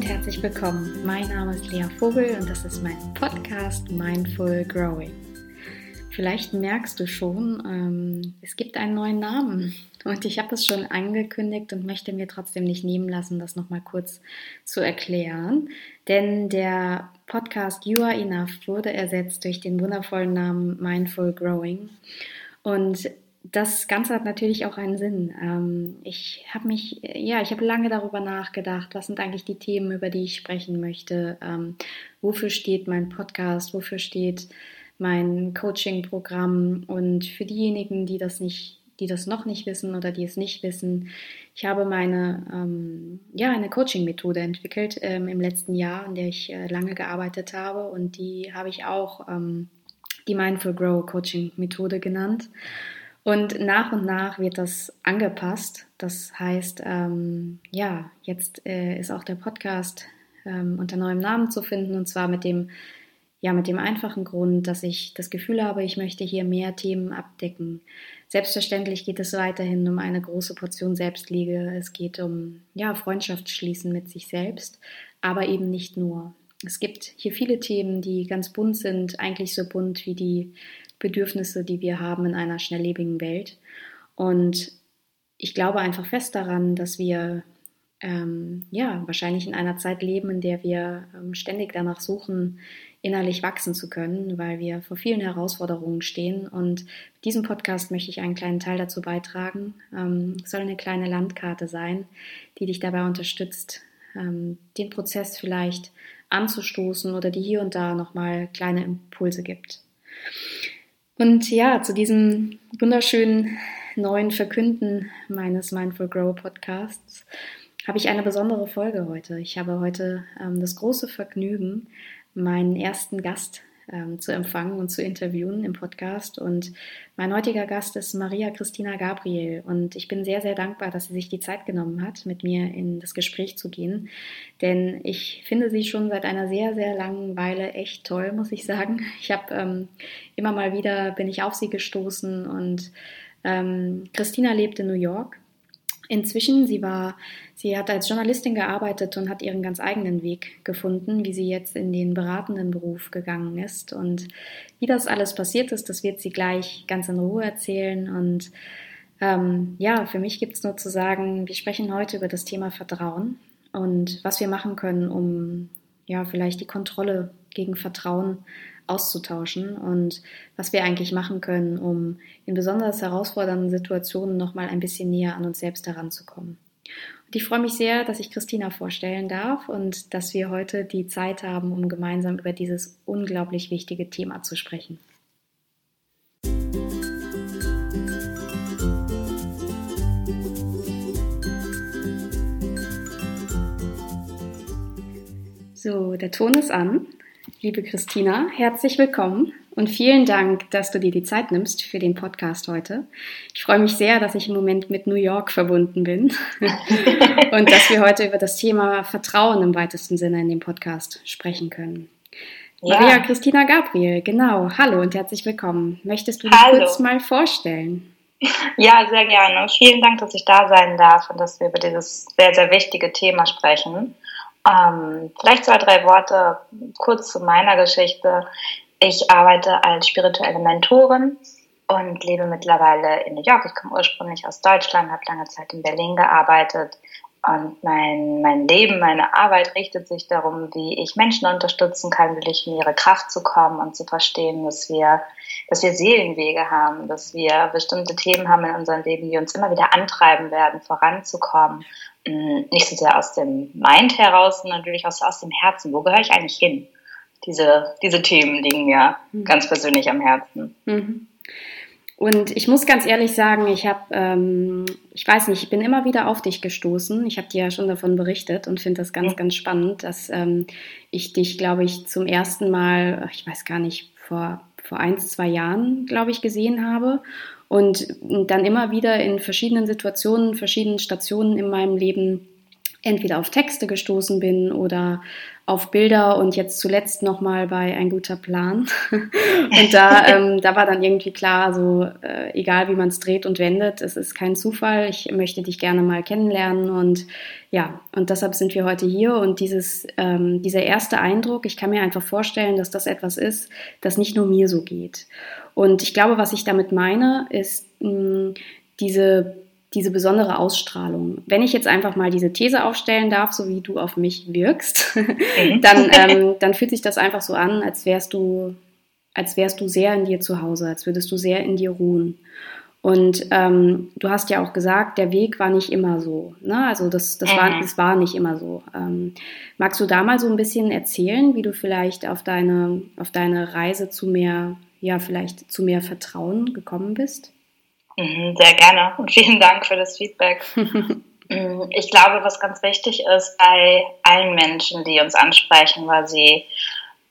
und herzlich willkommen. Mein Name ist Lea Vogel und das ist mein Podcast Mindful Growing. Vielleicht merkst du schon, ähm, es gibt einen neuen Namen und ich habe es schon angekündigt und möchte mir trotzdem nicht nehmen lassen, das nochmal kurz zu erklären. Denn der Podcast You Are Enough wurde ersetzt durch den wundervollen Namen Mindful Growing. Und das Ganze hat natürlich auch einen Sinn. Ähm, ich habe mich, ja, ich habe lange darüber nachgedacht, was sind eigentlich die Themen, über die ich sprechen möchte. Ähm, wofür steht mein Podcast? Wofür steht mein Coaching-Programm? Und für diejenigen, die das nicht, die das noch nicht wissen oder die es nicht wissen, ich habe meine, ähm, ja, eine Coaching-Methode entwickelt ähm, im letzten Jahr, in der ich äh, lange gearbeitet habe und die habe ich auch ähm, die Mindful Grow Coaching-Methode genannt. Und nach und nach wird das angepasst. Das heißt, ähm, ja, jetzt äh, ist auch der Podcast ähm, unter neuem Namen zu finden und zwar mit dem, ja, mit dem einfachen Grund, dass ich das Gefühl habe, ich möchte hier mehr Themen abdecken. Selbstverständlich geht es weiterhin um eine große Portion Selbstliebe. Es geht um, ja, Freundschaft schließen mit sich selbst, aber eben nicht nur. Es gibt hier viele Themen, die ganz bunt sind, eigentlich so bunt wie die Bedürfnisse, die wir haben in einer schnelllebigen Welt. Und ich glaube einfach fest daran, dass wir ähm, ja wahrscheinlich in einer Zeit leben, in der wir ähm, ständig danach suchen, innerlich wachsen zu können, weil wir vor vielen Herausforderungen stehen. Und mit diesem Podcast möchte ich einen kleinen Teil dazu beitragen. Ähm, es soll eine kleine Landkarte sein, die dich dabei unterstützt, ähm, den Prozess vielleicht anzustoßen oder die hier und da nochmal kleine Impulse gibt. Und ja, zu diesem wunderschönen neuen Verkünden meines Mindful Grow Podcasts habe ich eine besondere Folge heute. Ich habe heute ähm, das große Vergnügen, meinen ersten Gast ähm, zu empfangen und zu interviewen im Podcast. Und mein heutiger Gast ist Maria Christina Gabriel. Und ich bin sehr, sehr dankbar, dass sie sich die Zeit genommen hat, mit mir in das Gespräch zu gehen. Denn ich finde sie schon seit einer sehr, sehr langen Weile echt toll, muss ich sagen. Ich habe ähm, immer mal wieder, bin ich auf sie gestoßen und ähm, Christina lebt in New York inzwischen. Sie war, sie hat als Journalistin gearbeitet und hat ihren ganz eigenen Weg gefunden, wie sie jetzt in den beratenden Beruf gegangen ist. Und wie das alles passiert ist, das wird sie gleich ganz in Ruhe erzählen. Und ähm, ja, für mich gibt es nur zu sagen, wir sprechen heute über das Thema Vertrauen und was wir machen können, um ja vielleicht die Kontrolle gegen Vertrauen auszutauschen und was wir eigentlich machen können, um in besonders herausfordernden Situationen nochmal ein bisschen näher an uns selbst heranzukommen. Und ich freue mich sehr, dass ich Christina vorstellen darf und dass wir heute die Zeit haben, um gemeinsam über dieses unglaublich wichtige Thema zu sprechen. So, der Ton ist an. Liebe Christina, herzlich willkommen und vielen Dank, dass du dir die Zeit nimmst für den Podcast heute. Ich freue mich sehr, dass ich im Moment mit New York verbunden bin und dass wir heute über das Thema Vertrauen im weitesten Sinne in dem Podcast sprechen können. Ja. Maria Christina Gabriel, genau. Hallo und herzlich willkommen. Möchtest du dich Hallo. kurz mal vorstellen? Ja, sehr gerne. Vielen Dank, dass ich da sein darf und dass wir über dieses sehr, sehr wichtige Thema sprechen. Ähm, vielleicht zwei, drei Worte kurz zu meiner Geschichte. Ich arbeite als spirituelle Mentorin und lebe mittlerweile in New York. Ich komme ursprünglich aus Deutschland, habe lange Zeit in Berlin gearbeitet. Und mein, mein Leben, meine Arbeit richtet sich darum, wie ich Menschen unterstützen kann, wirklich in ihre Kraft zu kommen und zu verstehen, dass wir, dass wir Seelenwege haben, dass wir bestimmte Themen haben in unserem Leben, die uns immer wieder antreiben werden, voranzukommen Mm, nicht so sehr aus dem Mind heraus, sondern natürlich aus, aus dem Herzen. Wo gehöre ich eigentlich hin? Diese, diese Themen liegen mir mhm. ganz persönlich am Herzen. Mhm. Und ich muss ganz ehrlich sagen, ich habe, ähm, ich weiß nicht, ich bin immer wieder auf dich gestoßen. Ich habe dir ja schon davon berichtet und finde das ganz, mhm. ganz spannend, dass ähm, ich dich, glaube ich, zum ersten Mal, ich weiß gar nicht, vor, vor ein, zwei Jahren, glaube ich, gesehen habe und dann immer wieder in verschiedenen Situationen, verschiedenen Stationen in meinem Leben entweder auf Texte gestoßen bin oder auf Bilder und jetzt zuletzt nochmal bei Ein guter Plan. und da, ähm, da war dann irgendwie klar, so äh, egal wie man es dreht und wendet, es ist kein Zufall. Ich möchte dich gerne mal kennenlernen und ja, und deshalb sind wir heute hier und dieses, ähm, dieser erste Eindruck, ich kann mir einfach vorstellen, dass das etwas ist, das nicht nur mir so geht. Und ich glaube, was ich damit meine, ist mh, diese diese besondere Ausstrahlung. Wenn ich jetzt einfach mal diese These aufstellen darf, so wie du auf mich wirkst, mhm. dann, ähm, dann fühlt sich das einfach so an, als wärst du, als wärst du sehr in dir zu Hause, als würdest du sehr in dir ruhen. Und ähm, du hast ja auch gesagt, der Weg war nicht immer so. Ne? Also das, das, war, mhm. das war nicht immer so. Ähm, magst du da mal so ein bisschen erzählen, wie du vielleicht auf deine, auf deine Reise zu mehr, ja, vielleicht zu mehr Vertrauen gekommen bist? Mhm, sehr gerne und vielen Dank für das Feedback. Mm, ich glaube, was ganz wichtig ist bei allen Menschen, die uns ansprechen, weil sie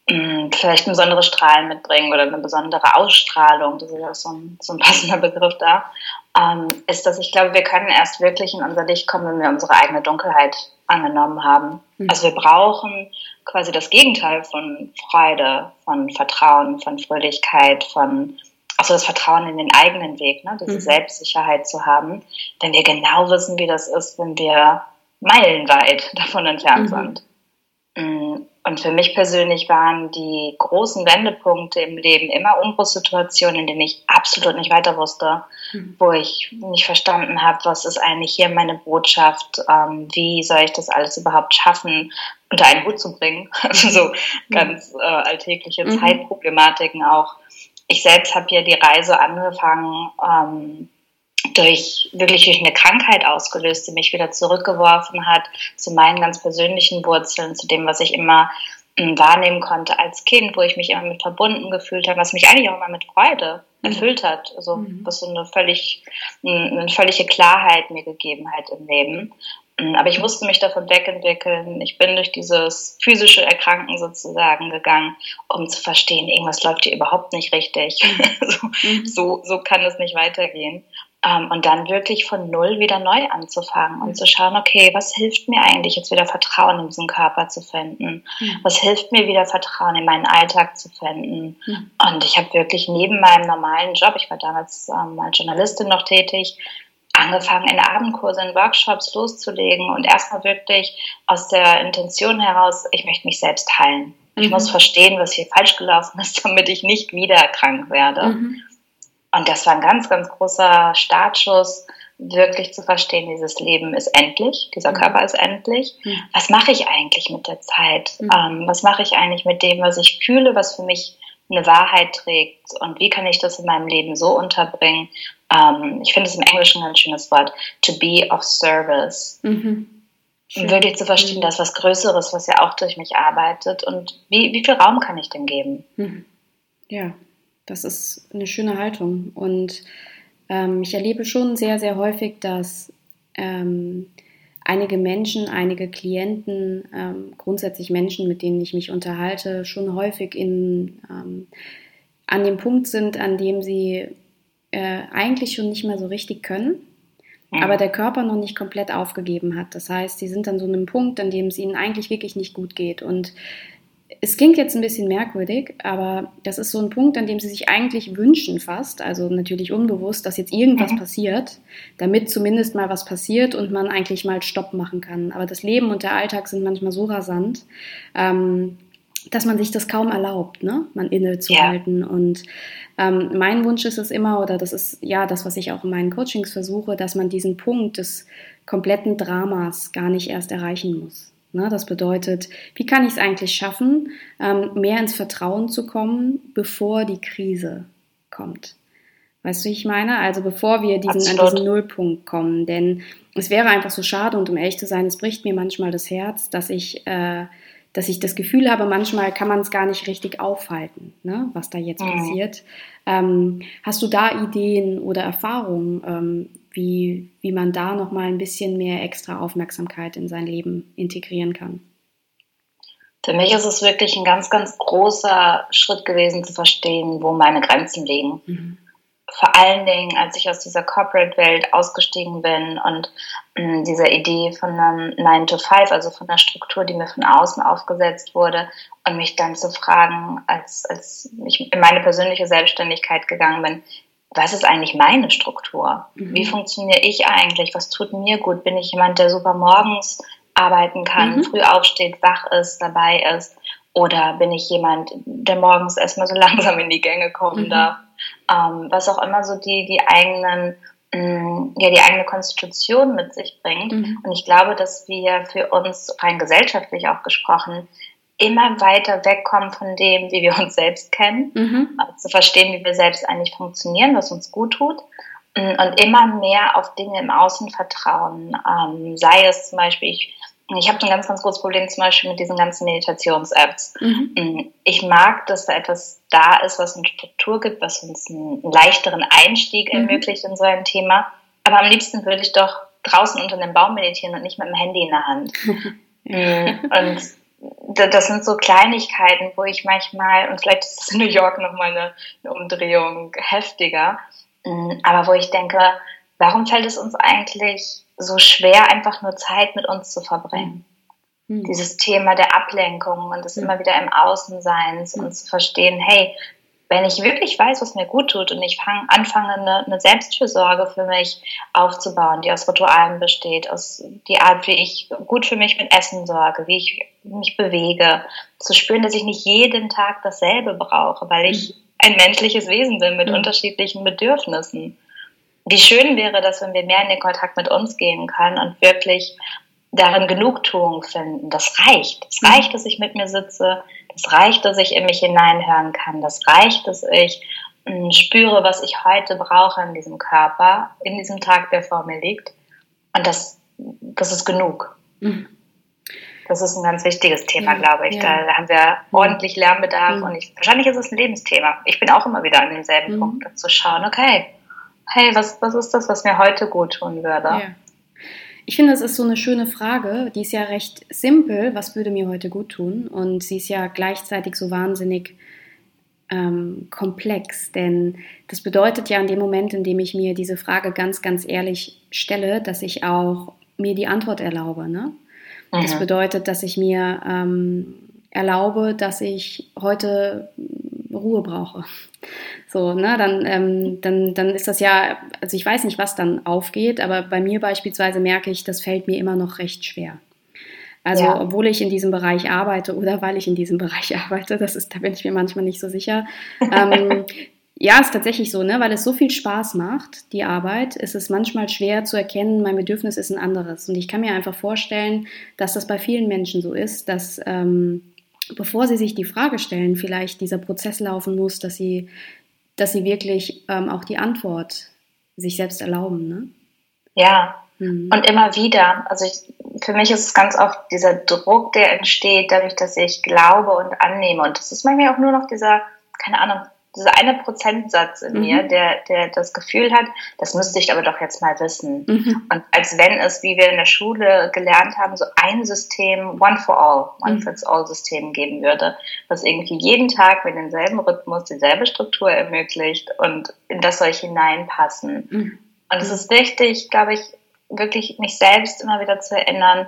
mm, vielleicht ein besonderes Strahlen mitbringen oder eine besondere Ausstrahlung, das ist ja so ein, so ein passender Begriff da, ähm, ist, dass ich glaube, wir können erst wirklich in unser Licht kommen, wenn wir unsere eigene Dunkelheit angenommen haben. Mhm. Also wir brauchen quasi das Gegenteil von Freude, von Vertrauen, von Fröhlichkeit, von also das Vertrauen in den eigenen Weg, ne? diese mhm. Selbstsicherheit zu haben, wenn wir genau wissen, wie das ist, wenn wir meilenweit davon entfernt mhm. sind. Mm, und für mich persönlich waren die großen Wendepunkte im Leben immer Umbruchssituationen, in denen ich absolut nicht weiter wusste, mhm. wo ich nicht verstanden habe, was ist eigentlich hier meine Botschaft, ähm, wie soll ich das alles überhaupt schaffen, unter einen Hut zu bringen. Also so mhm. ganz äh, alltägliche mhm. Zeitproblematiken auch ich selbst habe ja die Reise angefangen, ähm, durch wirklich durch eine Krankheit ausgelöst, die mich wieder zurückgeworfen hat zu meinen ganz persönlichen Wurzeln, zu dem, was ich immer äh, wahrnehmen konnte als Kind, wo ich mich immer mit verbunden gefühlt habe, was mich eigentlich auch immer mit Freude mhm. erfüllt hat. Also mhm. was so eine völlig eine völlige Klarheit mir gegeben hat im Leben. Mm, aber ich musste mich davon wegentwickeln. Ich bin durch dieses physische Erkranken sozusagen gegangen, um zu verstehen, irgendwas läuft hier überhaupt nicht richtig. so, mhm. so, so, kann es nicht weitergehen. Ähm, und dann wirklich von Null wieder neu anzufangen und zu schauen, okay, was hilft mir eigentlich jetzt wieder Vertrauen in diesen Körper zu finden? Mhm. Was hilft mir wieder Vertrauen in meinen Alltag zu finden? Mhm. Und ich habe wirklich neben meinem normalen Job, ich war damals ähm, als Journalistin noch tätig, angefangen, in Abendkurse, in Workshops loszulegen und erstmal wirklich aus der Intention heraus, ich möchte mich selbst heilen. Ich mhm. muss verstehen, was hier falsch gelaufen ist, damit ich nicht wieder krank werde. Mhm. Und das war ein ganz, ganz großer Startschuss, wirklich zu verstehen, dieses Leben ist endlich, dieser mhm. Körper ist endlich. Mhm. Was mache ich eigentlich mit der Zeit? Mhm. Ähm, was mache ich eigentlich mit dem, was ich fühle, was für mich eine Wahrheit trägt und wie kann ich das in meinem Leben so unterbringen, ähm, ich finde es im Englischen ein ganz schönes Wort, to be of service. Mhm. Um wirklich zu verstehen, mhm. dass was Größeres, was ja auch durch mich arbeitet und wie, wie viel Raum kann ich dem geben? Mhm. Ja, das ist eine schöne Haltung und ähm, ich erlebe schon sehr, sehr häufig, dass ähm, einige Menschen, einige Klienten, ähm, grundsätzlich Menschen, mit denen ich mich unterhalte, schon häufig in, ähm, an dem Punkt sind, an dem sie äh, eigentlich schon nicht mehr so richtig können, mhm. aber der Körper noch nicht komplett aufgegeben hat. Das heißt, sie sind an so einem Punkt, an dem es ihnen eigentlich wirklich nicht gut geht. Und es klingt jetzt ein bisschen merkwürdig, aber das ist so ein Punkt, an dem sie sich eigentlich wünschen fast, also natürlich unbewusst, dass jetzt irgendwas mhm. passiert, damit zumindest mal was passiert und man eigentlich mal Stopp machen kann. Aber das Leben und der Alltag sind manchmal so rasant, ähm, dass man sich das kaum erlaubt, ne? man innezuhalten. Ja. Und ähm, mein Wunsch ist es immer, oder das ist ja das, was ich auch in meinen Coachings versuche, dass man diesen Punkt des kompletten Dramas gar nicht erst erreichen muss. Ne? Das bedeutet, wie kann ich es eigentlich schaffen, ähm, mehr ins Vertrauen zu kommen, bevor die Krise kommt? Weißt du, wie ich meine? Also bevor wir diesen, an diesen Nullpunkt kommen. Denn es wäre einfach so schade und um ehrlich zu sein, es bricht mir manchmal das Herz, dass ich äh, dass ich das Gefühl habe, manchmal kann man es gar nicht richtig aufhalten, ne, was da jetzt mhm. passiert. Ähm, hast du da Ideen oder Erfahrungen, ähm, wie, wie man da nochmal ein bisschen mehr extra Aufmerksamkeit in sein Leben integrieren kann? Für mich ist es wirklich ein ganz, ganz großer Schritt gewesen zu verstehen, wo meine Grenzen liegen. Mhm. Vor allen Dingen, als ich aus dieser Corporate-Welt ausgestiegen bin und mh, mm, dieser Idee von einem 9 to 5, also von einer Struktur, die mir von außen aufgesetzt wurde, und mich dann zu fragen, als, als ich in meine persönliche Selbstständigkeit gegangen bin, was ist eigentlich meine Struktur? Mhm. Wie funktioniere ich eigentlich? Was tut mir gut? Bin ich jemand, der super morgens arbeiten kann, mhm. früh aufsteht, wach ist, dabei ist? Oder bin ich jemand, der morgens erstmal so langsam in die Gänge kommen mhm. darf? Ähm, was auch immer so die, die eigenen, mm, ja, die eigene Konstitution mit sich bringt. Mhm. Und ich glaube, dass wir für uns rein gesellschaftlich auch gesprochen immer weiter wegkommen von dem, wie wir uns selbst kennen, mhm. zu verstehen, wie wir selbst eigentlich funktionieren, was uns gut tut mm, und immer mehr auf Dinge im Außen vertrauen. Ähm, sei es zum Beispiel, ich, ich habe ein ganz, ganz großes Problem zum Beispiel mit diesen ganzen Meditations-Apps. Mhm. Mm, ich mag, dass da etwas da ist, was eine Struktur gibt, was uns einen leichteren Einstieg mhm. ermöglicht in so ein Thema. Aber am liebsten würde ich doch draußen unter einem Baum meditieren und nicht mit dem Handy in der Hand. Mm, und das sind so Kleinigkeiten, wo ich manchmal, und vielleicht ist es in New York nochmal eine, eine Umdrehung heftiger, mm, aber wo ich denke, warum fällt es uns eigentlich so schwer, einfach nur Zeit mit uns zu verbringen? Mhm. Dieses Thema der Ablenkung und des mhm. immer wieder im Außenseins mhm. und zu verstehen, hey, wenn ich wirklich weiß, was mir gut tut und ich fang, anfange, eine, eine, Selbstfürsorge für mich aufzubauen, die aus Ritualen besteht, aus die Art, wie ich gut für mich mit Essen sorge, wie ich mich bewege, zu spüren, dass ich nicht jeden Tag dasselbe brauche, weil ich mhm. ein menschliches Wesen bin mit mhm. unterschiedlichen Bedürfnissen. Wie schön wäre das, wenn wir mehr in den Kontakt mit uns gehen können und wirklich darin Genugtuung finden. Das reicht. Es mhm. reicht, dass ich mit mir sitze, es reicht, dass ich in mich hineinhören kann. Das reicht, dass ich mh, spüre, was ich heute brauche in diesem Körper, in diesem Tag, der vor mir liegt. Und das, das ist genug. Mhm. Das ist ein ganz wichtiges Thema, ja, glaube ich. Ja. Da, haben wir ordentlich Lernbedarf mhm. und ich, wahrscheinlich ist es ein Lebensthema. Ich bin auch immer wieder an demselben mhm. Punkt, zu schauen, okay, hey, was, was ist das, was mir heute gut tun würde? Ja. Ich finde, das ist so eine schöne Frage. Die ist ja recht simpel. Was würde mir heute gut tun? Und sie ist ja gleichzeitig so wahnsinnig ähm, komplex. Denn das bedeutet ja in dem Moment, in dem ich mir diese Frage ganz, ganz ehrlich stelle, dass ich auch mir die Antwort erlaube. Ne? Mhm. Das bedeutet, dass ich mir ähm, erlaube, dass ich heute Ruhe brauche. So, ne, dann, ähm, dann, dann ist das ja, also ich weiß nicht, was dann aufgeht, aber bei mir beispielsweise merke ich, das fällt mir immer noch recht schwer. Also, ja. obwohl ich in diesem Bereich arbeite oder weil ich in diesem Bereich arbeite, das ist, da bin ich mir manchmal nicht so sicher. Ähm, ja, ist tatsächlich so, ne? weil es so viel Spaß macht, die Arbeit, ist es manchmal schwer zu erkennen, mein Bedürfnis ist ein anderes. Und ich kann mir einfach vorstellen, dass das bei vielen Menschen so ist, dass ähm, bevor sie sich die Frage stellen, vielleicht dieser Prozess laufen muss, dass sie, dass sie wirklich ähm, auch die Antwort sich selbst erlauben. Ne? Ja, mhm. und immer wieder. Also ich, für mich ist es ganz oft dieser Druck, der entsteht, dadurch, dass ich glaube und annehme. Und das ist manchmal auch nur noch dieser, keine Ahnung, dieser eine Prozentsatz in mhm. mir, der, der das Gefühl hat, das müsste ich aber doch jetzt mal wissen. Mhm. Und als wenn es, wie wir in der Schule gelernt haben, so ein System, one for all, one mhm. fits all System geben würde, was irgendwie jeden Tag mit demselben Rhythmus dieselbe Struktur ermöglicht und in das soll ich hineinpassen. Mhm. Und es ist wichtig, glaube ich, wirklich mich selbst immer wieder zu erinnern,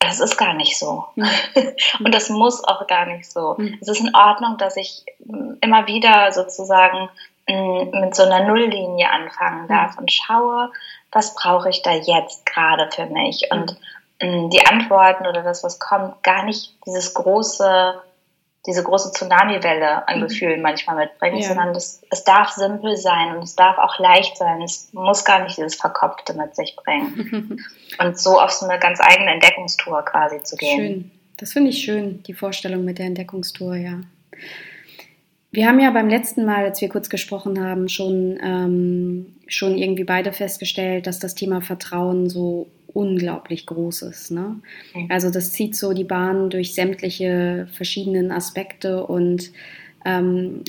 das ist gar nicht so. Mhm. Und das muss auch gar nicht so. Mhm. Es ist in Ordnung, dass ich mm, immer wieder sozusagen mit so einer Nulllinie anfangen darf und schaue, was brauche ich da jetzt gerade für mich. Und die Antworten oder das, was kommt, gar nicht dieses große diese große Tsunami-Welle an mhm. Gefühlen manchmal mitbringt, ja. sondern das, es darf simpel sein und es darf auch leicht sein. Es muss gar nicht dieses Verkopfte mit sich bringen. und so auf so eine ganz eigene Entdeckungstour quasi zu gehen. Schön. Das finde ich schön, die Vorstellung mit der Entdeckungstour, ja. Wir haben ja beim letzten Mal, als wir kurz gesprochen haben, schon, ähm, schon irgendwie beide festgestellt, dass das Thema Vertrauen so unglaublich Großes. Ne? Also das zieht so die Bahn durch sämtliche verschiedenen Aspekte und ähm,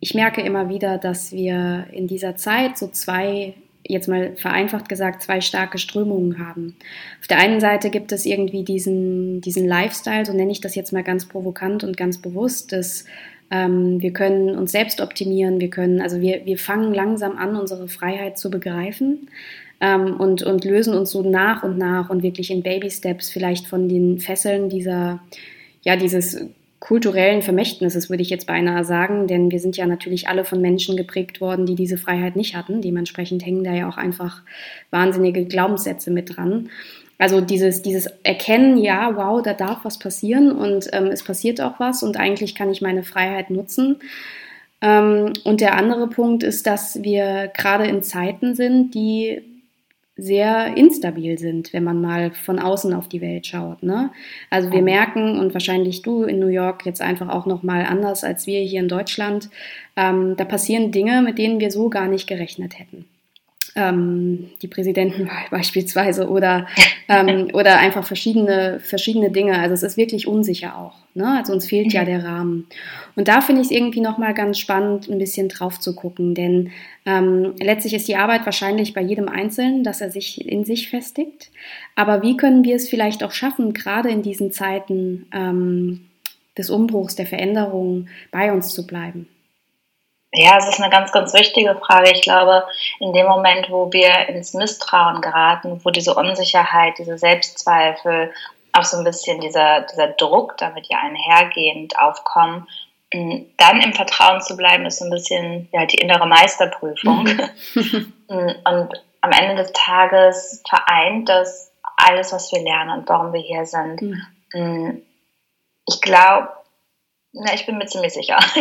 ich merke immer wieder, dass wir in dieser Zeit so zwei, jetzt mal vereinfacht gesagt, zwei starke Strömungen haben. Auf der einen Seite gibt es irgendwie diesen, diesen Lifestyle, so nenne ich das jetzt mal ganz provokant und ganz bewusst, des Ähm, wir können uns selbst optimieren. Wir können, also wir, wir fangen langsam an, unsere Freiheit zu begreifen. Ähm, und, und lösen uns so nach und nach und wirklich in Baby Steps vielleicht von den Fesseln dieser, ja, dieses kulturellen Vermächtnisses, würde ich jetzt beinahe sagen, denn wir sind ja natürlich alle von Menschen geprägt worden, die diese Freiheit nicht hatten. Dementsprechend hängen da ja auch einfach wahnsinnige Glaubenssätze mit dran. Also dieses, dieses Erkennen, ja, wow, da darf was passieren und ähm, es passiert auch was und eigentlich kann ich meine Freiheit nutzen. Ähm, und der andere Punkt ist, dass wir gerade in Zeiten sind, die sehr instabil sind, wenn man mal von außen auf die Welt schaut. Ne? Also wir merken und wahrscheinlich du in New York jetzt einfach auch noch mal anders als wir hier in Deutschland. Ähm, da passieren Dinge, mit denen wir so gar nicht gerechnet hätten ähm, die Präsidentenwahl beispielsweise oder, ähm, oder einfach verschiedene, verschiedene Dinge. Also es ist wirklich unsicher auch. Ne? Also uns fehlt ja mhm. der Rahmen. Und da finde ich es irgendwie nochmal ganz spannend, ein bisschen drauf zu gucken, denn ähm, letztlich ist die Arbeit wahrscheinlich bei jedem Einzelnen, dass er sich in sich festigt. Aber wie können wir es vielleicht auch schaffen, gerade in diesen Zeiten ähm, des Umbruchs, der Veränderung bei uns zu bleiben? Ja, es ist eine ganz, ganz wichtige Frage. Ich glaube, in dem Moment, wo wir ins Misstrauen geraten, wo diese Unsicherheit, diese Selbstzweifel, auch so ein bisschen dieser, dieser Druck damit ja einhergehend aufkommen, dann im Vertrauen zu bleiben, ist so ein bisschen ja, die innere Meisterprüfung. Mhm. und am Ende des Tages vereint das alles, was wir lernen und warum wir hier sind. Mhm. Ich glaube, na, ich bin mir ziemlich sicher.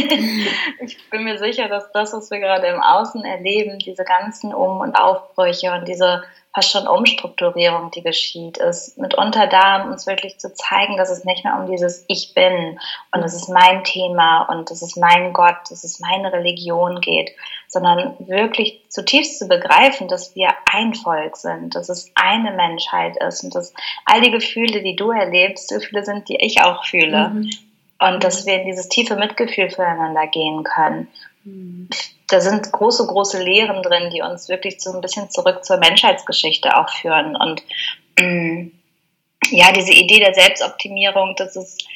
ich bin mir sicher, dass das, was wir gerade im Außen erleben, diese ganzen Um- und Aufbrüche und diese fast schon Umstrukturierung, die geschieht, ist mitunter da, um uns wirklich zu zeigen, dass es nicht mehr um dieses Ich bin und es ist mein Thema und es ist mein Gott, es ist meine Religion geht, sondern wirklich zutiefst zu begreifen, dass wir ein Volk sind, dass es eine Menschheit ist und dass all die Gefühle, die du erlebst, Gefühle sind, die ich auch fühle. Mhm und dass wir in dieses tiefe Mitgefühl füreinander gehen können. Da sind große, große Lehren drin, die uns wirklich so ein bisschen zurück zur Menschheitsgeschichte auch führen. Und mm, ja, diese Idee der Selbstoptimierung, das ist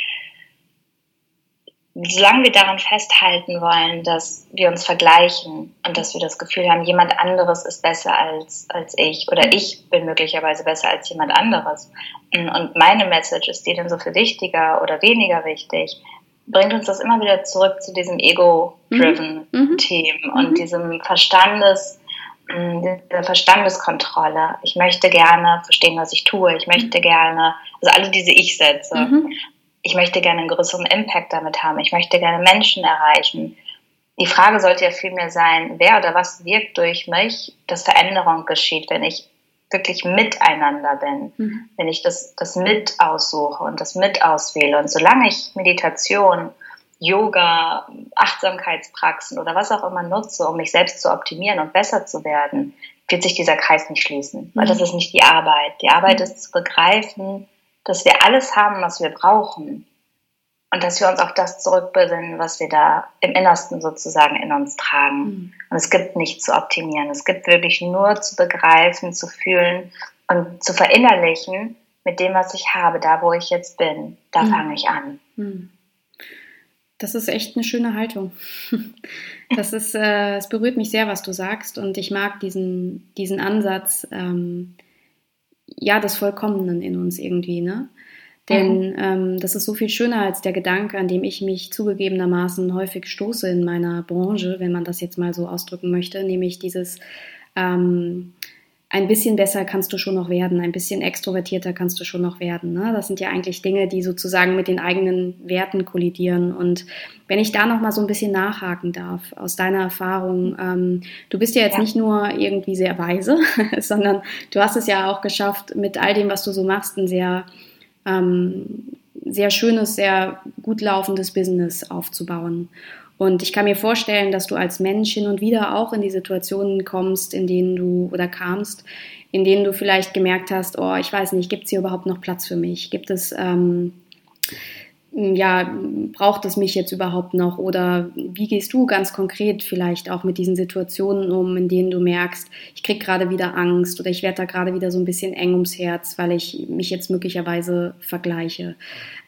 solange wir daran festhalten wollen, dass wir uns vergleichen und dass wir das Gefühl haben, jemand anderes ist besser als, als ich oder ich bin möglicherweise besser als jemand anderes und meine Message ist die denn so viel wichtiger oder weniger wichtig, bringt uns das immer wieder zurück zu diesem ego-driven mhm. mhm. Themen und mhm. diesem Verstandes, dieser Verstandeskontrolle. Ich möchte gerne verstehen, was ich tue. Ich möchte mhm. gerne, also alle diese Ich-Sätze. Mhm ich möchte gerne einen größeren Impact damit haben, ich möchte gerne Menschen erreichen. Die Frage sollte ja vielmehr sein, wer oder was wirkt durch mich, dass Veränderung geschieht, wenn ich wirklich miteinander bin, mhm. wenn ich das, das mit aussuche und das mit auswähle. Und solange ich Meditation, Yoga, Achtsamkeitspraxen oder was auch immer nutze, um mich selbst zu optimieren und besser zu werden, wird sich dieser Kreis nicht schließen, weil mhm. das ist nicht die Arbeit. Die Arbeit mhm. ist zu begreifen, dass wir alles haben, was wir brauchen und dass wir uns auf das zurückbesinnen, was wir da im Innersten sozusagen in uns tragen. Mhm. Und es gibt nichts zu optimieren. Es gibt wirklich nur zu begreifen, zu fühlen und zu verinnerlichen mit dem, was ich habe, da wo ich jetzt bin. Da mhm. fange ich an. Mhm. Das ist echt eine schöne Haltung. Das ist, äh, es berührt mich sehr, was du sagst, und ich mag diesen, diesen Ansatz, ähm, ja, des Vollkommenen in uns irgendwie, ne? Denn mhm. ähm, das ist so viel schöner als der Gedanke, an dem ich mich zugegebenermaßen häufig stoße in meiner Branche, wenn man das jetzt mal so ausdrücken möchte, nämlich dieses ähm, ein bisschen besser kannst du schon noch werden, ein bisschen extrovertierter kannst du schon noch werden. Ne? Das sind ja eigentlich Dinge, die sozusagen mit den eigenen Werten kollidieren. Und wenn ich da noch mal so ein bisschen nachhaken darf aus deiner Erfahrung, ähm, du bist ja jetzt ja. nicht nur irgendwie sehr weise, sondern du hast es ja auch geschafft, mit all dem, was du so machst, ein sehr ähm, sehr schönes, sehr gut laufendes Business aufzubauen. Und ich kann mir vorstellen, dass du als Mensch hin und wieder auch in die Situationen kommst, in denen du oder kamst, in denen du vielleicht gemerkt hast, oh, ich weiß nicht, gibt es hier überhaupt noch Platz für mich? Gibt es, ähm, ja, braucht es mich jetzt überhaupt noch? Oder wie gehst du ganz konkret vielleicht auch mit diesen Situationen um, in denen du merkst, ich kriege gerade wieder Angst oder ich werde da gerade wieder so ein bisschen eng ums Herz, weil ich mich jetzt möglicherweise vergleiche?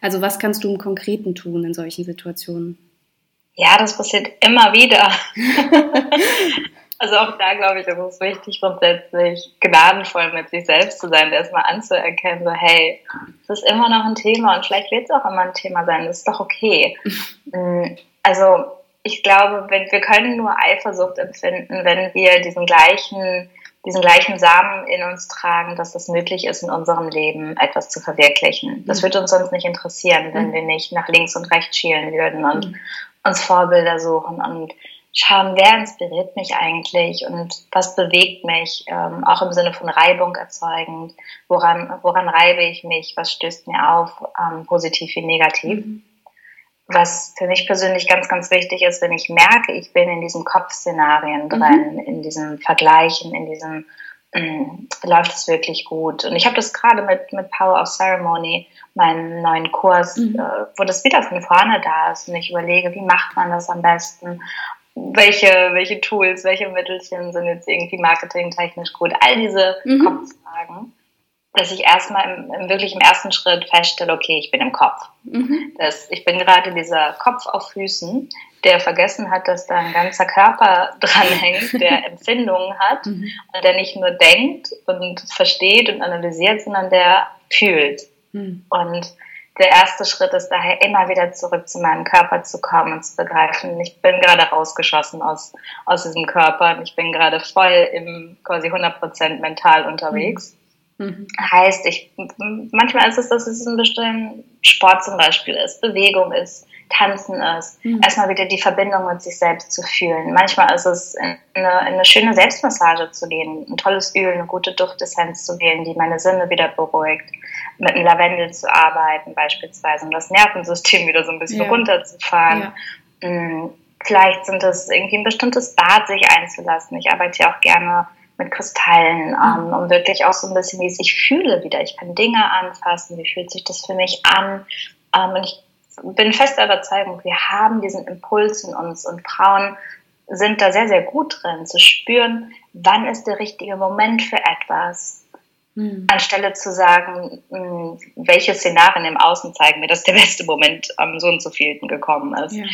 Also was kannst du im Konkreten tun in solchen Situationen? Ja, das passiert immer wieder. also auch da glaube ich, ist es wichtig, grundsätzlich gnadenvoll mit sich selbst zu sein, erstmal anzuerkennen, so hey, es ist immer noch ein Thema und vielleicht wird es auch immer ein Thema sein, das ist doch okay. Mm, also ich glaube, wenn, wir können nur Eifersucht empfinden, wenn wir diesen gleichen diesen gleichen Samen in uns tragen, dass es möglich ist, in unserem Leben etwas zu verwirklichen. Das mhm. würde uns sonst nicht interessieren, wenn mhm. wir nicht nach links und rechts schielen würden und mhm. Uns Vorbilder suchen. Und schauen, wer inspiriert mich eigentlich? Und was bewegt mich, ähm, auch im Sinne von Reibung erzeugend, woran, woran reibe ich mich, was stößt mir auf, ähm, positiv wie negativ. Mhm. Was für mich persönlich ganz, ganz wichtig ist, wenn ich merke, ich bin in diesen Kopfszenarien drin, mhm. in diesem Vergleichen, in diesem läuft es wirklich gut. Und ich habe das gerade mit, mit Power of Ceremony, meinen neuen Kurs, mhm. äh, wo das wieder von vorne da ist und ich überlege, wie macht man das am besten? Welche, welche Tools, welche Mittelchen sind jetzt irgendwie marketingtechnisch gut? All diese mhm. Kopffragen dass ich erstmal im, im, wirklich im ersten Schritt feststelle, okay, ich bin im Kopf. Mhm. Das, ich bin gerade dieser Kopf auf Füßen, der vergessen hat, dass da ein ganzer Körper dranhängt, der Empfindungen hat mhm. der nicht nur denkt und versteht und analysiert, sondern der fühlt. Mhm. Und der erste Schritt ist daher immer wieder zurück zu meinem Körper zu kommen und zu begreifen, ich bin gerade rausgeschossen aus, aus diesem Körper und ich bin gerade voll im quasi 100% mental unterwegs. Mhm. Heißt, ich, manchmal ist es, dass es ein bestimmter Sport zum Beispiel ist, Bewegung ist, Tanzen ist, mhm. erstmal wieder die Verbindung mit sich selbst zu fühlen. Manchmal ist es, in eine, in eine schöne Selbstmassage zu gehen, ein tolles Öl, eine gute Duftessenz zu wählen, die meine Sinne wieder beruhigt, mit einem Lavendel zu arbeiten beispielsweise, um das Nervensystem wieder so ein bisschen ja. runterzufahren. Ja. Mm, vielleicht sind es irgendwie ein bestimmtes Bad sich einzulassen. Ich arbeite ja auch gerne mit Kristallen, ähm, mhm. um wirklich auch so ein bisschen, wie ich sich fühle wieder. Ich kann Dinge anfassen, wie fühlt sich das für mich an. Ähm, und ich bin fest der Überzeugung, wir haben diesen Impuls in uns und Frauen sind da sehr, sehr gut drin, zu spüren, wann ist der richtige Moment für etwas. Mhm. Anstelle zu sagen, hm, welche Szenarien im Außen zeigen mir, dass der beste Moment am so und so vielten gekommen ist. Ja.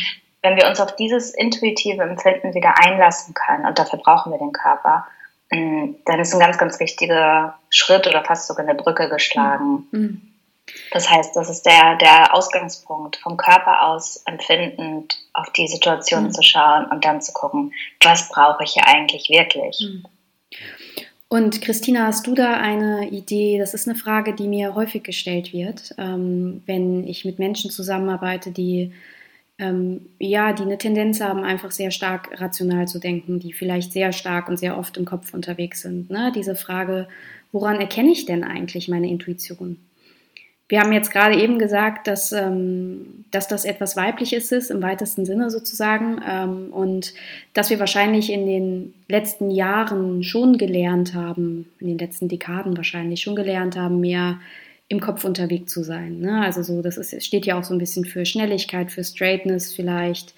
Wenn wir uns auf dieses intuitive Empfinden wieder einlassen können, und dafür brauchen wir den Körper, dann ist ein ganz, ganz wichtiger Schritt oder fast sogar eine Brücke geschlagen. Mhm. Das heißt, das ist der, der Ausgangspunkt, vom Körper aus empfindend auf die Situation mhm. zu schauen und dann zu gucken, was brauche ich hier eigentlich wirklich. Mhm. Und Christina, hast du da eine Idee? Das ist eine Frage, die mir häufig gestellt wird, ähm, wenn ich mit Menschen zusammenarbeite, die ähm, ja, die eine Tendenz haben, einfach sehr stark rational zu denken, die vielleicht sehr stark und sehr oft im Kopf unterwegs sind. Ne? Diese Frage, woran erkenne ich denn eigentlich meine Intuition? Wir haben jetzt gerade eben gesagt, dass, ähm, dass das etwas Weibliches ist, im weitesten Sinne sozusagen, ähm, und dass wir wahrscheinlich in den letzten Jahren schon gelernt haben, in den letzten Dekaden wahrscheinlich schon gelernt haben, mehr im Kopf unterwegs zu sein. Ne? Also so, das ist, steht ja auch so ein bisschen für Schnelligkeit, für Straightness vielleicht.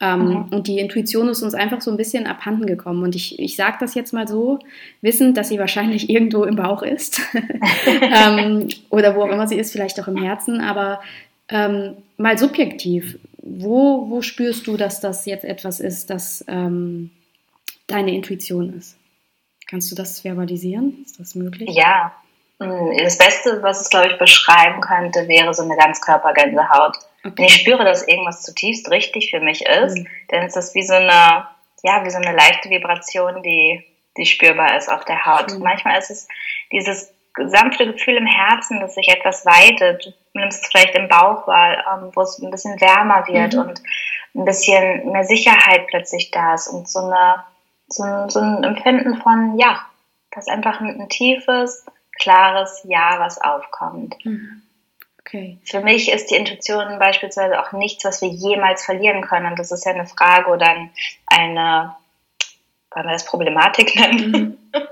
Ähm, mhm. Und die Intuition ist uns einfach so ein bisschen abhanden gekommen. Und ich, ich sage das jetzt mal so, wissend, dass sie wahrscheinlich irgendwo im Bauch ist. ähm, oder wo auch immer sie ist, vielleicht auch im Herzen. Aber ähm, mal subjektiv, wo, wo spürst du, dass das jetzt etwas ist, das ähm, deine Intuition ist? Kannst du das verbalisieren? Ist das möglich? Ja, das Beste, was es, glaube ich, beschreiben könnte, wäre so eine Ganzkörpergänsehaut. Okay. Wenn ich spüre, dass irgendwas zutiefst richtig für mich ist, mhm. dann ist das wie so eine, ja, wie so eine leichte Vibration, die, die spürbar ist auf der Haut. Mhm. Manchmal ist es dieses sanfte Gefühl im Herzen, dass sich etwas weitet. Du nimmst es vielleicht im Bauch wahr, ähm, wo es ein bisschen wärmer wird mhm. und ein bisschen mehr Sicherheit plötzlich da ist und so, eine, so, so ein Empfinden von, ja, das ist einfach ein, ein tiefes, klares Ja, was aufkommt. Mhm. Okay. Für mich ist die Intuition beispielsweise auch nichts, was wir jemals verlieren können. Das ist ja eine Frage oder eine, wollen wir das Problematik nennen? Mhm.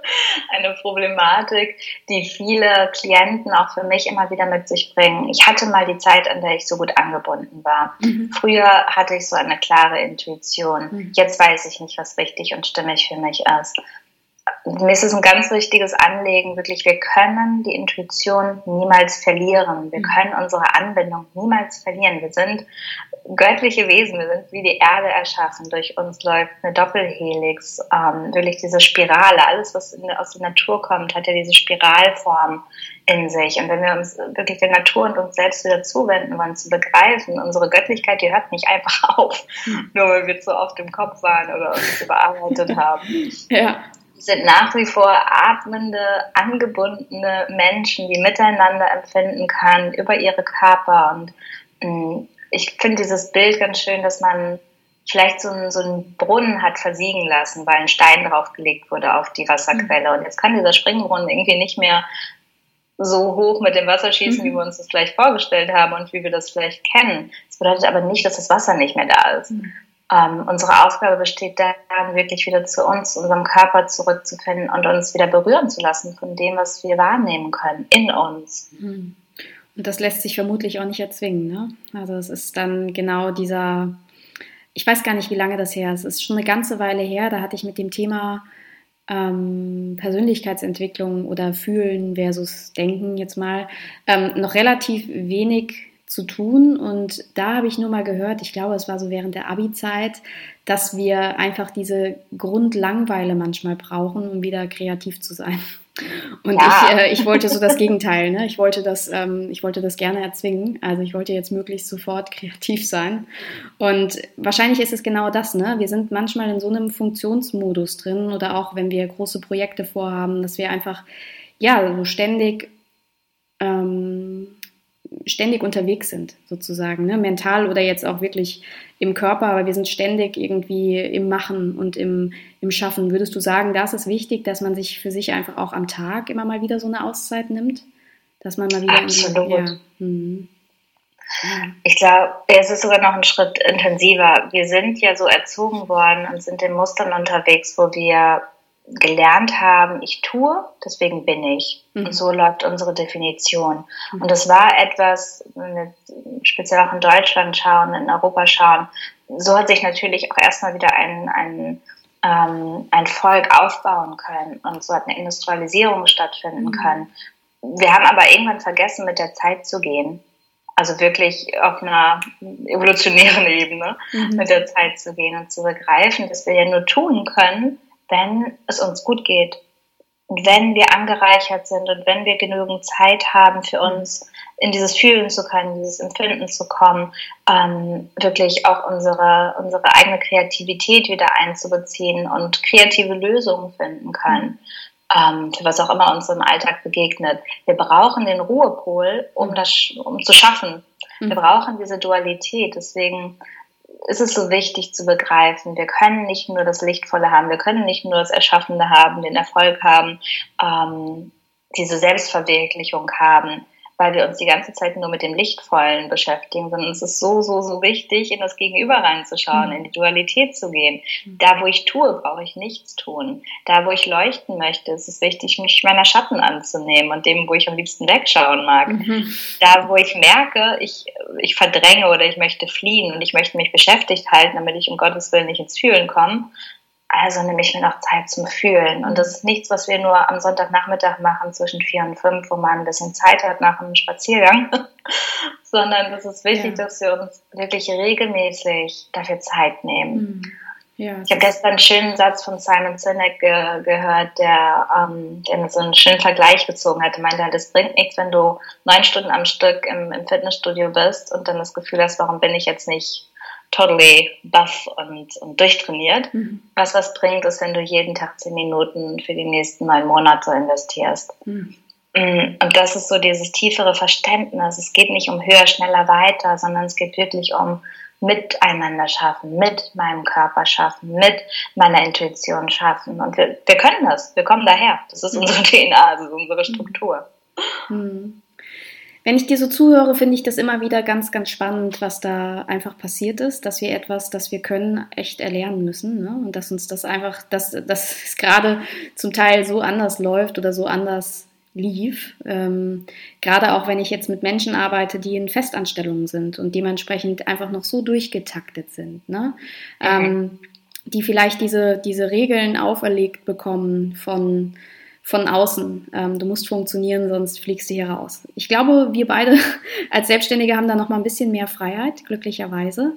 eine Problematik, die viele Klienten auch für mich immer wieder mit sich bringen. Ich hatte mal die Zeit, an der ich so gut angebunden war. Mhm. Früher hatte ich so eine klare Intuition. Mhm. Jetzt weiß ich nicht, was richtig und stimmig für mich ist mir ist es ein ganz wichtiges Anliegen, wirklich, wir können die Intuition niemals verlieren. Wir mhm. können unsere Anbindung niemals verlieren. Wir sind göttliche Wesen, wir sind wie die Erde erschaffen. Durch uns läuft eine Doppelhelix, ähm, wirklich diese Spirale. Alles, was in, aus der Natur kommt, hat ja diese Spiralform in sich. Und wenn wir uns wirklich der Natur und uns selbst wieder zuwenden wollen, zu begreifen, unsere Göttlichkeit, die hört nicht einfach auf, hm. nur weil wir zu oft im Kopf waren oder uns überarbeitet haben. Ja sind nach wie vor atmende, angebundene Menschen, die miteinander empfinden kann über ihre Körper. Und mh, mm, ich finde dieses Bild ganz schön, dass man vielleicht so einen, so einen Brunnen hat versiegen lassen, weil ein Stein draufgelegt wurde auf die Wasserquelle. Und jetzt kann dieser Springbrunnen irgendwie nicht mehr so hoch mit dem Wasser schießen, mhm. wie wir uns das vielleicht vorgestellt haben und wie wir das vielleicht kennen. Das bedeutet aber nicht, dass das Wasser nicht mehr da ist. Ähm, unsere Aufgabe besteht darin, wirklich wieder zu uns, unserem Körper zurückzufinden und uns wieder berühren zu lassen von dem, was wir wahrnehmen können in uns. Mhm. Und das lässt sich vermutlich auch nicht erzwingen. Ne? Also es ist dann genau dieser, ich weiß gar nicht, wie lange das her ist. Es ist schon eine ganze Weile her. Da hatte ich mit dem Thema ähm, Persönlichkeitsentwicklung oder Fühlen versus Denken jetzt mal ähm, noch relativ wenig zu tun. Und da habe ich nur mal gehört, ich glaube, es war so während der Abi-Zeit, dass wir einfach diese Grundlangweile manchmal brauchen, um wieder kreativ zu sein. Und ja. ich, äh, ich wollte so das Gegenteil, ne? Ich wollte das, ähm, ich wollte das gerne erzwingen. Also ich wollte jetzt möglichst sofort kreativ sein. Und wahrscheinlich ist es genau das, ne? Wir sind manchmal in so einem Funktionsmodus drin oder auch wenn wir große Projekte vorhaben, dass wir einfach ja so ständig ähm, ständig unterwegs sind, sozusagen, ne? mental oder jetzt auch wirklich im Körper, aber wir sind ständig irgendwie im Machen und im, im Schaffen. Würdest du sagen, das ist wichtig, dass man sich für sich einfach auch am Tag immer mal wieder so eine Auszeit nimmt? Dass man mal wieder. Absolut. Ja, hm. Ich glaube, es ist sogar noch ein Schritt intensiver. Wir sind ja so erzogen worden und sind in Mustern unterwegs, wo wir gelernt haben, ich tue, deswegen bin ich. Mhm. Und so läuft unsere Definition. Mhm. Und das war etwas, wenn wir speziell auch in Deutschland schauen, in Europa schauen, so hat sich natürlich auch erstmal wieder ein, ein, ähm, ein Volk aufbauen können und so hat eine Industrialisierung stattfinden mhm. können. Wir haben aber irgendwann vergessen, mit der Zeit zu gehen. Also wirklich auf einer evolutionären Ebene mhm. mit der Zeit zu gehen und zu begreifen, dass wir ja nur tun können, wenn es uns gut geht und wenn wir angereichert sind und wenn wir genügend Zeit haben für uns, in dieses Fühlen zu können, dieses Empfinden zu kommen, ähm, wirklich auch unsere, unsere eigene Kreativität wieder einzubeziehen und kreative Lösungen finden können. Ähm, für was auch immer uns im Alltag begegnet. Wir brauchen den Ruhepol, um das, um zu schaffen. Wir mhm. brauchen diese Dualität. Deswegen ist es so wichtig zu begreifen, wir können nicht nur das Lichtvolle haben, wir können nicht nur das Erschaffende haben, den Erfolg haben, ähm, diese Selbstverwirklichung haben weil wir uns die ganze Zeit nur mit dem Lichtvollen beschäftigen, sondern es ist so, so, so wichtig, in das Gegenüber reinzuschauen, mhm. in die Dualität zu gehen. Mhm. Da, wo ich tue, brauche ich nichts tun. Da, wo ich leuchten möchte, ist es wichtig, mich meiner Schatten anzunehmen und dem, wo ich am liebsten wegschauen mag. Mhm. Da, wo ich merke, ich, ich verdränge oder ich möchte fliehen und ich möchte mich beschäftigt halten, damit ich um Gottes Willen nicht ins Fühlen komme, also nehme ich mir noch Zeit zum Fühlen. Und das ist nichts, was wir nur am Sonntagnachmittag machen zwischen vier und fünf, wo man ein bisschen Zeit hat nach einem Spaziergang, sondern es ist wichtig, ja. dass wir uns wirklich regelmäßig dafür Zeit nehmen. Mhm. Ja, ich habe gestern einen schönen Satz von Simon Sinek ge gehört, der, ähm, der so einen schönen Vergleich gezogen hat. Er meinte halt, es bringt nichts, wenn du neun Stunden am Stück im, im Fitnessstudio bist und dann das Gefühl hast, warum bin ich jetzt nicht totally buff und, und durchtrainiert. Mhm. Was was bringt, ist, wenn du jeden Tag zehn Minuten für die nächsten neun Monate investierst. Mhm. Mm, und das ist so dieses tiefere Verständnis. Es geht nicht um höher, schneller, weiter, sondern es geht wirklich um miteinander schaffen, mit meinem Körper schaffen, mit meiner Intuition schaffen. Und wir, wir können das. Wir kommen daher. Das ist unsere DNA, das ist unsere Struktur. Mhm. Wenn ich dir so zuhöre, finde ich das immer wieder ganz, ganz spannend, was da einfach passiert ist, dass wir etwas, das wir können, echt erlernen müssen. Ne? Und dass uns das einfach, dass, dass es gerade zum Teil so anders läuft oder so anders lief. Ähm, gerade auch wenn ich jetzt mit Menschen arbeite, die in Festanstellungen sind und dementsprechend einfach noch so durchgetaktet sind. Ne? Mhm. Ähm, die vielleicht diese, diese Regeln auferlegt bekommen von von außen. Ähm, du musst funktionieren, sonst fliegst du hier raus. Ich glaube, wir beide als Selbstständige haben da noch mal ein bisschen mehr Freiheit, glücklicherweise.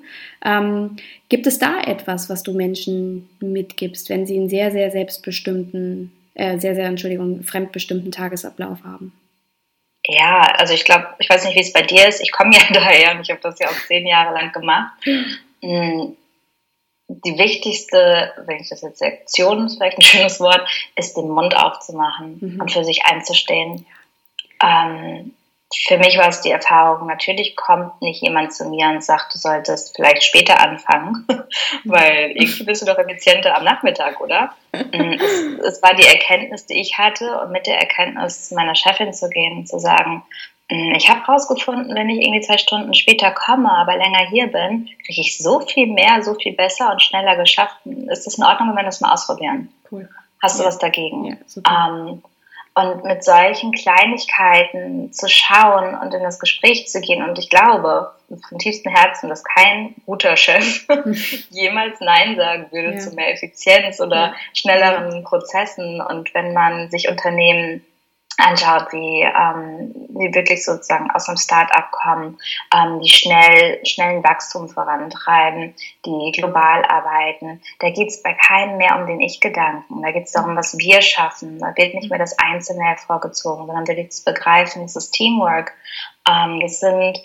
Ähm, gibt es da etwas, was du Menschen mitgibst, wenn sie einen sehr, sehr selbstbestimmten, äh, sehr, sehr, Entschuldigung, fremdbestimmten Tagesablauf haben? Ja, also ich glaube, ich weiß nicht, wie es bei dir ist. Ich komme ja daher und ich habe das ja auch zehn Jahre lang gemacht. Mhm die wichtigste, wenn ich das jetzt Sektion ist vielleicht ein schönes Wort, ist den Mund aufzumachen mhm. und für sich einzustehen. Ähm, für mich war es die Erfahrung, natürlich kommt nicht jemand zu mir und sagt, du solltest vielleicht später anfangen, weil irgendwie bist du doch effizienter am Nachmittag, oder? Mm, es, es, war die Erkenntnis, die ich hatte und mit der Erkenntnis meiner Chefin zu gehen und zu sagen, ich habe herausgefunden, wenn ich irgendwie zwei Stunden später komme, aber länger hier bin, kriege ich so viel mehr, so viel besser und schneller geschafft. Ist das in Ordnung, wenn wir das mal ausprobieren? Cool. Hast du ja. was dagegen? Ja, ähm, und mit solchen Kleinigkeiten zu schauen und in das Gespräch zu gehen. Und ich glaube von tiefstem Herzen, dass kein guter Chef jemals Nein sagen würde ja. zu mehr Effizienz oder schnelleren Prozessen. Und wenn man sich Unternehmen anschaut, wie, ähm, wie wirklich sozusagen aus einem Start-up kommen, ähm, die schnell, schnellen Wachstum vorantreiben, die global arbeiten. Da geht es bei keinem mehr um den Ich-Gedanken. Da geht es darum, was wir schaffen. Da wird nicht mehr das Einzelne hervorgezogen, sondern liegt zu begreifen, es ist Teamwork. Ähm, das sind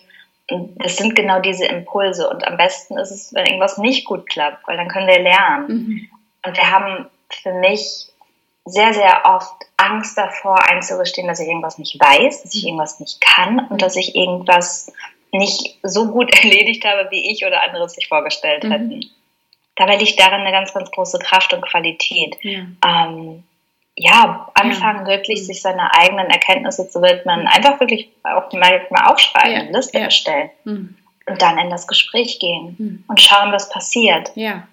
das sind genau diese Impulse. Und am besten ist es, wenn irgendwas nicht gut klappt, weil dann können wir lernen. Mhm. Und wir haben für mich sehr, sehr oft Angst davor einzugestehen, dass ich irgendwas nicht weiß, dass ich irgendwas nicht kann und dass ich irgendwas nicht so gut erledigt habe, wie ich oder andere es sich vorgestellt mhm. hätten. Dabei liegt darin eine ganz, ganz große Kraft und Qualität. Ja, ähm, ja anfangen ja. wirklich, sich seine eigenen Erkenntnisse zu widmen, einfach wirklich auch mal, mal aufschreiben, ja. Liste erstellen mhm. und dann in das Gespräch gehen mhm. und schauen, was passiert. Ja.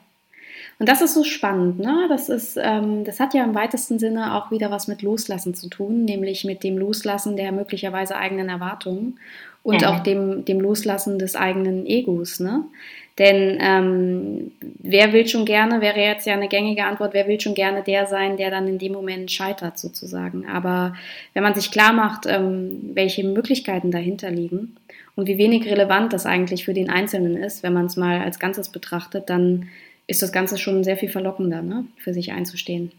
Und das ist so spannend, ne? Das ist, ähm, das hat ja im weitesten Sinne auch wieder was mit Loslassen zu tun, nämlich mit dem Loslassen der möglicherweise eigenen Erwartungen und ja. auch dem, dem Loslassen des eigenen Egos, ne? Denn ähm, wer will schon gerne, wäre jetzt ja eine gängige Antwort, wer will schon gerne der sein, der dann in dem Moment scheitert sozusagen. Aber wenn man sich klar macht, ähm, welche Möglichkeiten dahinter liegen und wie wenig relevant das eigentlich für den Einzelnen ist, wenn man es mal als Ganzes betrachtet, dann ist das Ganze schon sehr viel verlockender, ne? für sich einzustehen.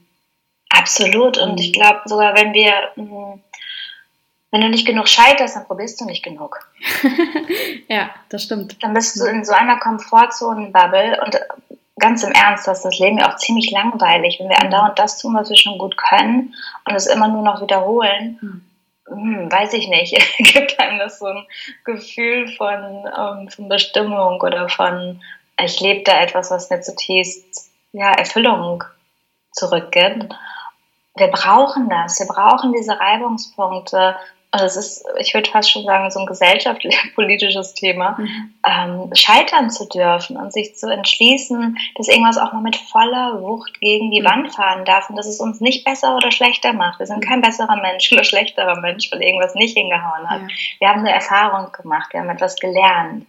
Absolut. Und ich glaube sogar, wenn wir, hm, wenn du nicht genug scheiterst, dann probierst du nicht genug. ja, das stimmt. Dann bist du in so einer Komfortzone-Bubble und ganz im Ernst, das ist das Leben ja auch ziemlich langweilig, wenn wir andauernd das tun, was wir schon gut können und es immer nur noch wiederholen. Hm. Hm, weiß ich nicht, gibt einem das so ein Gefühl von, ähm, von Bestimmung oder von ich lebe da etwas, was mir zutiefst ja, Erfüllung zurückgibt. Wir brauchen das, wir brauchen diese Reibungspunkte. Und es ist, ich würde fast schon sagen, so ein gesellschaftlich-politisches Thema, mhm. ähm, scheitern zu dürfen und sich zu entschließen, dass irgendwas auch mal mit voller Wucht gegen die mhm. Wand fahren darf und dass es uns nicht besser oder schlechter macht. Wir sind kein besserer Mensch oder schlechterer Mensch, weil irgendwas nicht hingehauen hat. Ja. Wir haben eine Erfahrung gemacht, wir haben etwas gelernt.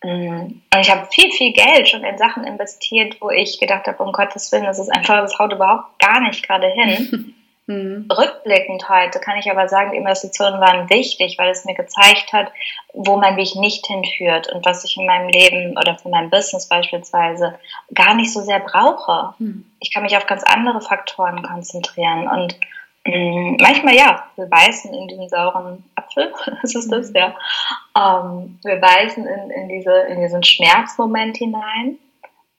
Und ich habe viel, viel Geld schon in Sachen investiert, wo ich gedacht habe, um Gottes Willen, das ist einfach, das haut überhaupt gar nicht gerade hin. mhm. Rückblickend heute kann ich aber sagen, die Investitionen waren wichtig, weil es mir gezeigt hat, wo mein Weg nicht hinführt und was ich in meinem Leben oder für mein Business beispielsweise gar nicht so sehr brauche. Mhm. Ich kann mich auf ganz andere Faktoren konzentrieren und manchmal ja, wir beißen in diesen sauren Apfel, das ist das, ja. Ähm, wir beißen in, in, diese, in diesen Schmerzmoment hinein.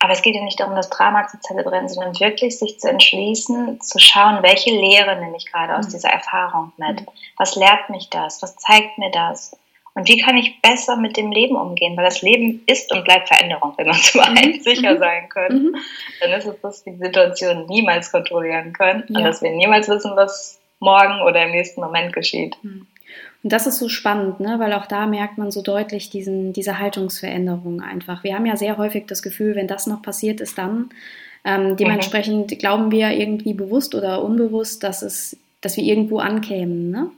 Aber es geht ja nicht darum, das Drama zu zelebrieren, sondern wirklich sich zu entschließen, zu schauen, welche Lehre nehme ich gerade aus mhm. dieser Erfahrung mit? Was lehrt mich das? Was zeigt mir das? Und wie kann ich besser mit dem Leben umgehen? Weil das Leben ist und bleibt Veränderung. Wenn wir uns über eins sicher mhm. sein können, mhm. dann ist es, dass wir die Situation niemals kontrollieren können ja. und dass wir niemals wissen, was morgen oder im nächsten Moment geschieht. Mhm. Und das ist so spannend, ne? weil auch da merkt man so deutlich diesen, diese Haltungsveränderung einfach. Wir haben ja sehr häufig das Gefühl, wenn das noch passiert ist, dann. Ähm, dementsprechend mhm. glauben wir irgendwie bewusst oder unbewusst, dass, es, dass wir irgendwo ankämen. Ne?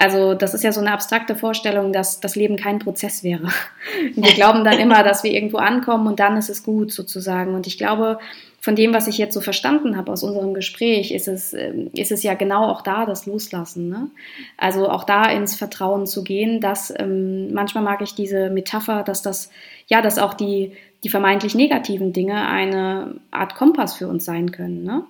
Also das ist ja so eine abstrakte Vorstellung, dass das Leben kein Prozess wäre. Wir glauben dann immer, dass wir irgendwo ankommen und dann ist es gut sozusagen. Und ich glaube, von dem, was ich jetzt so verstanden habe aus unserem Gespräch, ist es, ähm, ist es ja genau auch da das Loslassen. Ne? Also auch da ins Vertrauen zu gehen, dass ähm, manchmal mag ich diese Metapher, dass das, ja, dass auch die, die vermeintlich negativen Dinge eine Art Kompass für uns sein können. Ne?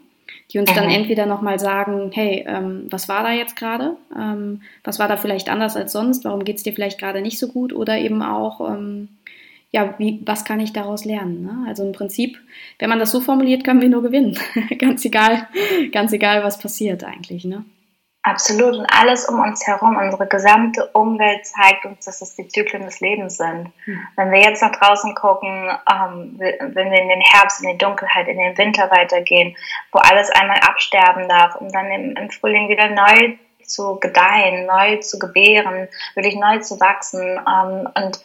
Die uns dann mhm. entweder nochmal sagen, hey, ähm, was war da jetzt gerade? Ähm, was war da vielleicht anders als sonst? Warum geht es dir vielleicht gerade nicht so gut? Oder eben auch, ähm, ja, wie, was kann ich daraus lernen? Ne? Also im Prinzip, wenn man das so formuliert, können wir nur gewinnen. ganz egal, ganz egal, was passiert eigentlich. Ne? Absolut. Und alles um uns herum, unsere gesamte Umwelt zeigt uns, dass es die Zyklen des Lebens sind. Mhm. Wenn wir jetzt nach draußen gucken, ähm, wenn wir in den Herbst, in die Dunkelheit, in den Winter weitergehen, wo alles einmal absterben darf, um dann im, im Frühling wieder neu zu gedeihen, neu zu gebären, wirklich neu zu wachsen ähm, und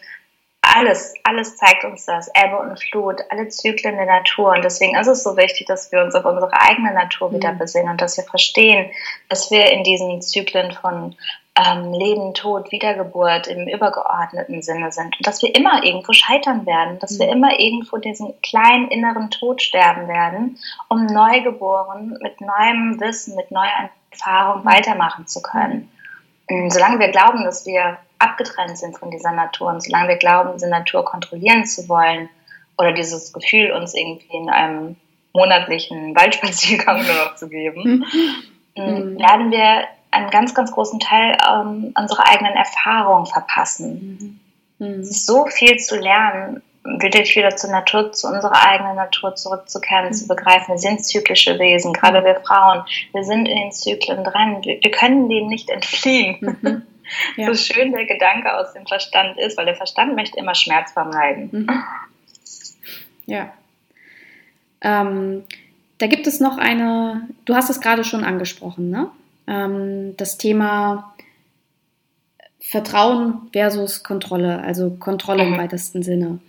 alles, alles zeigt uns das. Ebbe und Flut, alle Zyklen der Natur. Und deswegen ist es so wichtig, dass wir uns auf unsere eigene Natur wieder mhm. besinnen und dass wir verstehen, dass wir in diesen Zyklen von ähm, Leben, Tod, Wiedergeburt im übergeordneten Sinne sind. Und dass wir immer irgendwo scheitern werden, dass mhm. wir immer irgendwo diesen kleinen inneren Tod sterben werden, um neugeboren mit neuem Wissen, mit neuer Erfahrung mhm. weitermachen zu können. Und solange wir glauben, dass wir abgetrennt sind von dieser Natur und solange wir glauben, diese Natur kontrollieren zu wollen oder dieses Gefühl uns irgendwie in einem monatlichen Waldspaziergang nur noch zu geben, mhm. mhm. werden wir einen ganz, ganz großen Teil ähm, unserer eigenen Erfahrung verpassen. Mhm. Es ist so viel zu lernen, wirklich wieder zur Natur, zu unserer eigenen Natur zurückzukehren, mhm. zu begreifen, wir sind zyklische Wesen, gerade wir Frauen, wir sind in den Zyklen dran, wir, wir können denen nicht entfliehen. Mhm. Ja. So schön der Gedanke aus dem Verstand ist, weil der Verstand möchte immer Schmerz vermeiden. Mhm. Ja. Ähm, da gibt es noch eine, du hast es gerade schon angesprochen, ne? Ähm, das Thema Vertrauen versus Kontrolle, also Kontrolle mhm. im weitesten Sinne.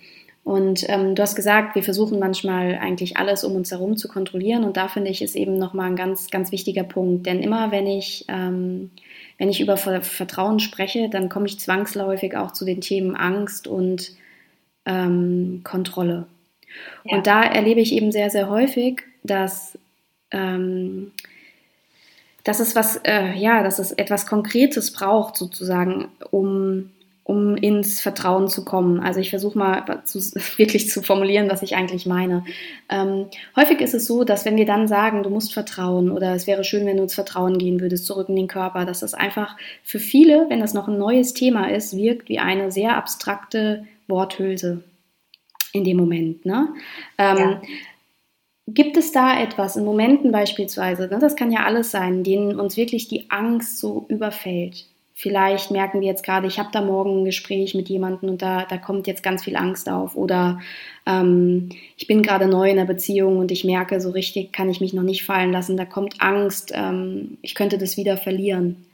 Und ähm, du hast gesagt, wir versuchen manchmal eigentlich alles um uns herum zu kontrollieren. Und da finde ich, ist eben nochmal ein ganz, ganz wichtiger Punkt. Denn immer wenn ich ähm, wenn ich über Vertrauen spreche, dann komme ich zwangsläufig auch zu den Themen Angst und ähm, Kontrolle. Ja. Und da erlebe ich eben sehr, sehr häufig, dass, ähm, dass es was, äh, ja, dass es etwas Konkretes braucht, sozusagen, um um ins Vertrauen zu kommen. Also ich versuche mal zu, wirklich zu formulieren, was ich eigentlich meine. Ähm, häufig ist es so, dass wenn wir dann sagen, du musst vertrauen oder es wäre schön, wenn du ins Vertrauen gehen würdest, zurück in den Körper, dass das einfach für viele, wenn das noch ein neues Thema ist, wirkt wie eine sehr abstrakte Worthülse in dem Moment. Ne? Ähm, ja. Gibt es da etwas, in Momenten beispielsweise, ne, das kann ja alles sein, denen uns wirklich die Angst so überfällt, Vielleicht merken wir jetzt gerade, ich habe da morgen ein Gespräch mit jemandem und da, da kommt jetzt ganz viel Angst auf. Oder ähm, ich bin gerade neu in einer Beziehung und ich merke, so richtig kann ich mich noch nicht fallen lassen. Da kommt Angst, ähm, ich könnte das wieder verlieren.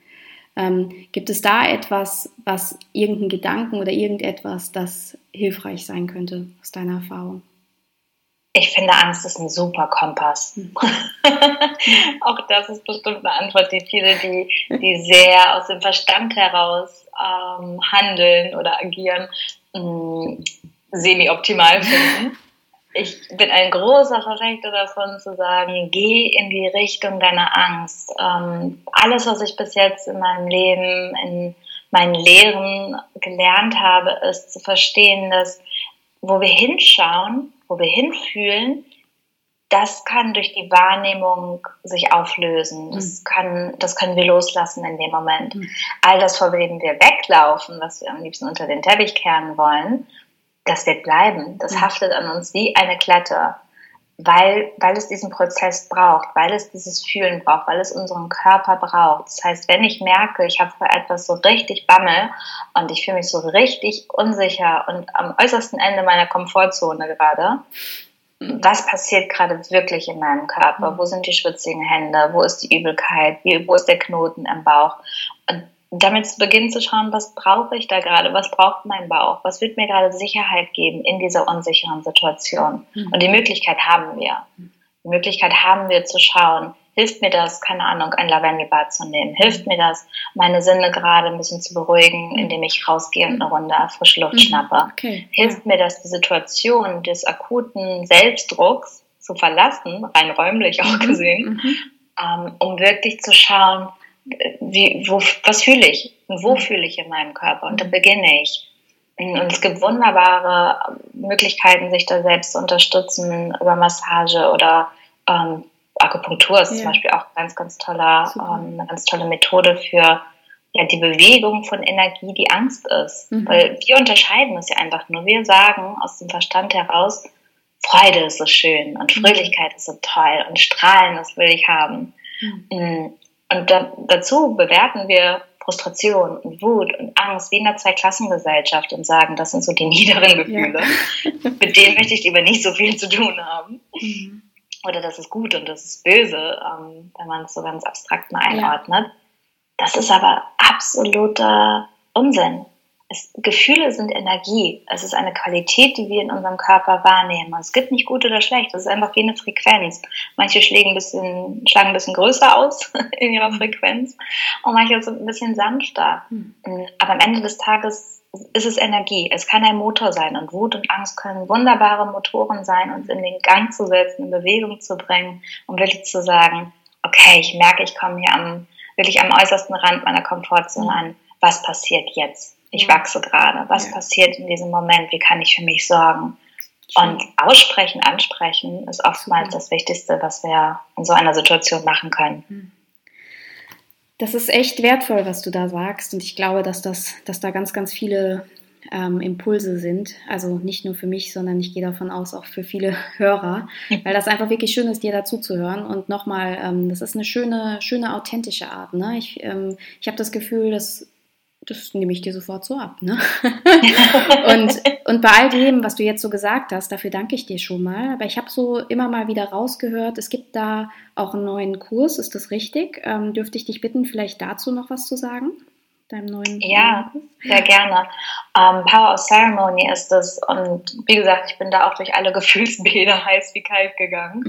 Ähm, gibt es da etwas, was irgendein Gedanken oder irgendetwas, das hilfreich sein könnte aus deiner Erfahrung? Ich finde, Angst ist ein super Kompass. Hm. Auch das ist bestimmt eine Antwort, die viele, die, die sehr aus dem Verstand heraus ähm, handeln oder agieren, ähm, semi-optimal finden. Ich bin ein großer Verfechter davon zu sagen, geh in die Richtung deiner Angst. Ähm, alles, was ich bis jetzt in meinem Leben, in meinen Lehren gelernt habe, ist zu verstehen, dass wo wir hinschauen, wo wir hinfühlen, das kann durch die Wahrnehmung sich auflösen. Das, mhm. kann, das können wir loslassen in dem Moment. Mhm. All das, vor dem wir weglaufen, was wir am liebsten unter den Teppich kehren wollen, das wird bleiben. Das mhm. haftet an uns wie eine Klette, weil, weil es diesen Prozess braucht, weil es dieses Fühlen braucht, weil es unseren Körper braucht. Das heißt, wenn ich merke, ich habe vor etwas so richtig Bammel und ich fühle mich so richtig unsicher und am äußersten Ende meiner Komfortzone gerade, was passiert gerade wirklich in meinem Körper? Wo sind die schwitzigen Hände? Wo ist die Übelkeit? Wo ist der Knoten im Bauch? Und damit zu beginnen zu schauen, was brauche ich da gerade? Was braucht mein Bauch? Was wird mir gerade Sicherheit geben in dieser unsicheren Situation? Mhm. Und die Möglichkeit haben wir. Die Möglichkeit haben wir zu schauen, hilft mir das, keine Ahnung, ein Lavendelbad zu nehmen? Hilft mir das, meine Sinne gerade ein bisschen zu beruhigen, indem ich rausgehe und eine Runde frische Luft mhm. schnappe? Okay. Hilft mir das, die Situation des akuten Selbstdrucks zu verlassen, rein räumlich auch mhm. gesehen, mhm. ähm, um wirklich zu schauen, wie, wo, was fühle ich und wo mhm. fühle ich in meinem Körper und dann beginne ich. Und es gibt wunderbare Möglichkeiten, sich da selbst zu unterstützen über Massage oder ähm, Akupunktur ist ja. zum Beispiel auch ganz, ganz toller, ähm, eine ganz tolle Methode für ja, die Bewegung von Energie, die Angst ist. Mhm. Weil wir unterscheiden es ja einfach nur. Wir sagen aus dem Verstand heraus, Freude ist so schön und mhm. Fröhlichkeit ist so toll und Strahlen, das will ich haben. Mhm. Und da, dazu bewerten wir Frustration und Wut und Angst wie in der Zweiklassengesellschaft und sagen, das sind so die niederen Gefühle. Ja. Mit denen möchte ich lieber nicht so viel zu tun haben. Mhm. Oder das ist gut und das ist böse, ähm, wenn man es so ganz abstrakt mal einordnet. Ja. Das ist aber absoluter Unsinn. Es, Gefühle sind Energie. Es ist eine Qualität, die wir in unserem Körper wahrnehmen. Und es gibt nicht gut oder schlecht. Es ist einfach wie eine Frequenz. Manche schlagen ein bisschen, schlagen ein bisschen größer aus in ihrer Frequenz und manche sind ein bisschen sanfter. Mhm. Aber am Ende des Tages ist es Energie. Es kann ein Motor sein und Wut und Angst können wunderbare Motoren sein, uns in den Gang zu setzen, in Bewegung zu bringen, um wirklich zu sagen, okay, ich merke, ich komme hier am, wirklich am äußersten Rand meiner Komfortzone an. Was passiert jetzt? Ich wachse gerade. Was ja. passiert in diesem Moment? Wie kann ich für mich sorgen? Und aussprechen, ansprechen ist oftmals das Wichtigste, was wir in so einer Situation machen können. Hm. Das ist echt wertvoll, was du da sagst. Und ich glaube, dass, das, dass da ganz, ganz viele ähm, Impulse sind. Also nicht nur für mich, sondern ich gehe davon aus, auch für viele Hörer, weil das einfach wirklich schön ist, dir dazu zu hören. Und nochmal, ähm, das ist eine schöne, schöne, authentische Art. Ne? Ich, ähm, ich habe das Gefühl, dass das nehme ich dir sofort so ab. Ne? und, und bei all dem, was du jetzt so gesagt hast, dafür danke ich dir schon mal. Aber ich habe so immer mal wieder rausgehört, es gibt da auch einen neuen Kurs, ist das richtig? Ähm, dürfte ich dich bitten, vielleicht dazu noch was zu sagen? deinem neuen Ja, sehr gerne. Ähm, Power of Ceremony ist es und wie gesagt, ich bin da auch durch alle Gefühlsbilder heiß wie kalt gegangen.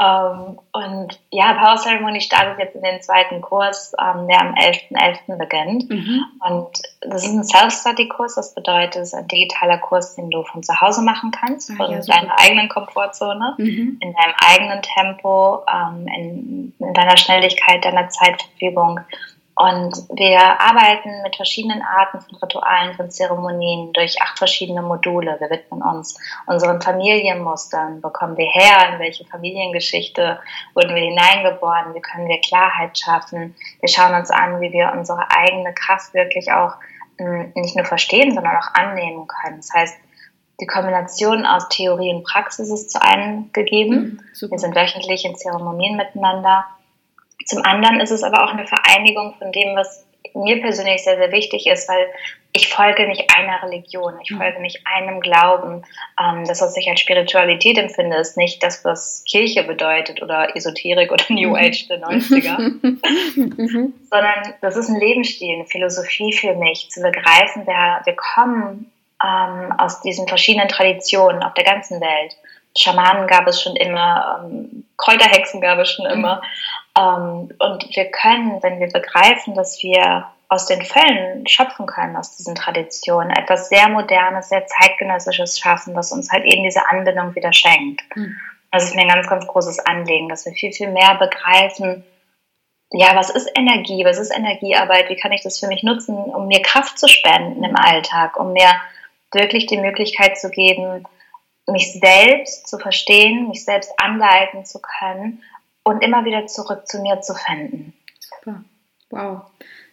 Ähm, und ja, Power Ceremony startet jetzt in den zweiten Kurs, ähm, der am 11.11. .11. beginnt. Mhm. Und das ist ein Self-Study-Kurs, das bedeutet, es ist ein digitaler Kurs, den du von zu Hause machen kannst, ah, ja, deiner eigenen Komfortzone, mhm. in deinem eigenen Tempo, ähm, in, in deiner Schnelligkeit, deiner Zeitverfügung und wir arbeiten mit verschiedenen Arten von Ritualen, von Zeremonien durch acht verschiedene Module. Wir widmen uns unseren Familienmustern. Wo kommen wir her? In welche Familiengeschichte wurden wir hineingeboren? Wie können wir Klarheit schaffen? Wir schauen uns an, wie wir unsere eigene Kraft wirklich auch hm, nicht nur verstehen, sondern auch annehmen können. Das heißt, die Kombination aus Theorie und Praxis ist zu einem gegeben. Mhm, wir sind wöchentlich in Zeremonien miteinander zum anderen ist es aber auch eine Vereinigung von dem, was mir persönlich sehr, sehr wichtig ist, weil ich folge nicht einer Religion, ich folge nicht einem Glauben. Ähm, das, was ich als Spiritualität empfinde, ist nicht das, was Kirche bedeutet oder Esoterik oder New mhm. Age der 90er, mhm. sondern das ist ein Lebensstil, eine Philosophie für mich, zu begreifen, wir, wir kommen ähm, aus diesen verschiedenen Traditionen auf der ganzen Welt. Schamanen gab es schon immer, ähm, Kräuterhexen gab es schon mhm. immer. Ähm, und wir können, wenn wir begreifen, dass wir aus den Fällen schöpfen können, aus diesen Traditionen, etwas sehr Modernes, sehr Zeitgenössisches schaffen, was uns halt eben diese Anbindung wieder schenkt. Mhm. Das ist mir ein ganz, ganz großes Anliegen, dass wir viel, viel mehr begreifen, ja, was ist Energie, was ist Energiearbeit, wie kann ich das für mich nutzen, um mir Kraft zu spenden im Alltag, um mir wirklich die Möglichkeit zu geben, mich selbst zu verstehen, mich selbst anleiten zu können und immer wieder zurück zu mir zu finden. Super. Wow.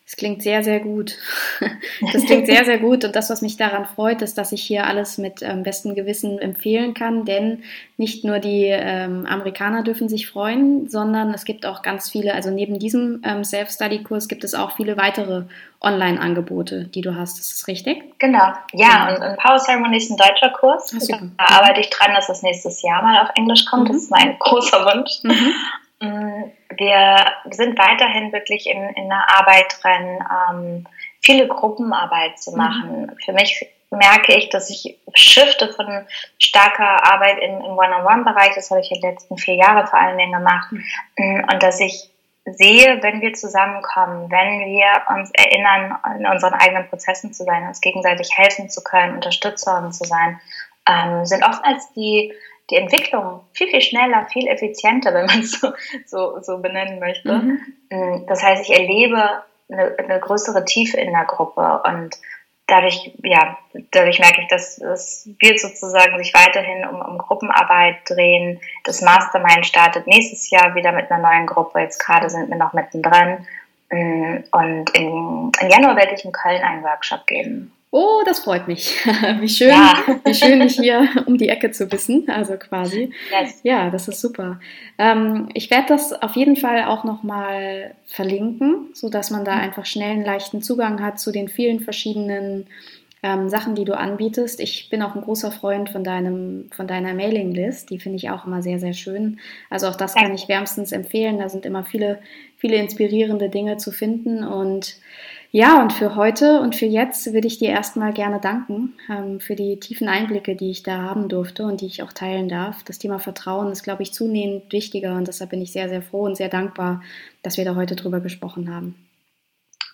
Das klingt sehr, sehr gut. Das klingt sehr, sehr gut. Und das, was mich daran freut, ist, dass ich hier alles mit ähm, bestem Gewissen empfehlen kann. Denn nicht nur die ähm, Amerikaner dürfen sich freuen, sondern es gibt auch ganz viele, also neben diesem ähm, Self-Study-Kurs gibt es auch viele weitere Online-Angebote, die du hast. Ist das richtig? Genau. Ja, und, und Power Ceremony ist ein deutscher Kurs. Da arbeite ich dran, dass das nächstes Jahr mal auf Englisch kommt. Mhm. Das ist mein großer Wunsch. Mhm. Wir sind weiterhin wirklich in, in der Arbeit dran, ähm, viele Gruppenarbeit zu mhm. machen. Mhm. Für mich merke ich, dass ich shifte von starker Arbeit im, im One-on-One-Bereich, das habe ich in den letzten vier Jahren vor allen Dingen gemacht, mhm. und dass ich sehe, wenn wir zusammenkommen, wenn wir uns erinnern, in unseren eigenen Prozessen zu sein, uns gegenseitig helfen zu können, Unterstützer zu sein, ähm, sind oftmals die die Entwicklung viel, viel schneller, viel effizienter, wenn man es so, so, so benennen möchte. Mhm. Mm, das heißt, ich erlebe eine, eine größere Tiefe in der Gruppe und dadurch, ja, dadurch merke ich, dass es wird sozusagen sich weiterhin um, um Gruppenarbeit drehen. Das Mastermind startet nächstes Jahr wieder mit einer neuen Gruppe. Jetzt gerade sind wir noch mittendrin. Mm, und in, im Januar werde ich in Köln einen Workshop geben. Oh, das freut mich. Wie schön, ja. wie schön, dich hier um die Ecke zu wissen, also quasi. Yes. Ja, das ist super. Ähm, ich werde das auf jeden Fall auch nochmal verlinken, sodass man da mhm. einfach schnell einen leichten Zugang hat zu den vielen verschiedenen ähm, Sachen, die du anbietest. Ich bin auch ein großer Freund von, deinem, von deiner Mailinglist. Die finde ich auch immer sehr, sehr schön. Also auch das kann ich wärmstens empfehlen. Da sind immer viele, viele inspirierende Dinge zu finden und ja, und für heute und für jetzt würde ich dir erstmal gerne danken ähm, für die tiefen Einblicke, die ich da haben durfte und die ich auch teilen darf. Das Thema Vertrauen ist, glaube ich, zunehmend wichtiger und deshalb bin ich sehr, sehr froh und sehr dankbar, dass wir da heute drüber gesprochen haben.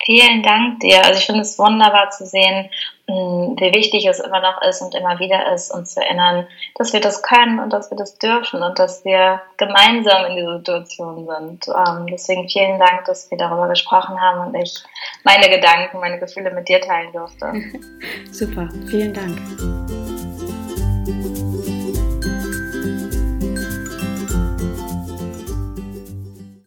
Vielen Dank dir. Also ich finde es wunderbar zu sehen, hm, wie wichtig es immer noch ist und immer wieder ist, uns zu erinnern, dass wir das können und dass wir das dürfen und dass wir gemeinsam in dieser Situation sind. Ähm, deswegen vielen Dank, dass wir darüber gesprochen haben und ich meine Gedanken, meine Gefühle mit dir teilen durfte. Super, vielen Dank.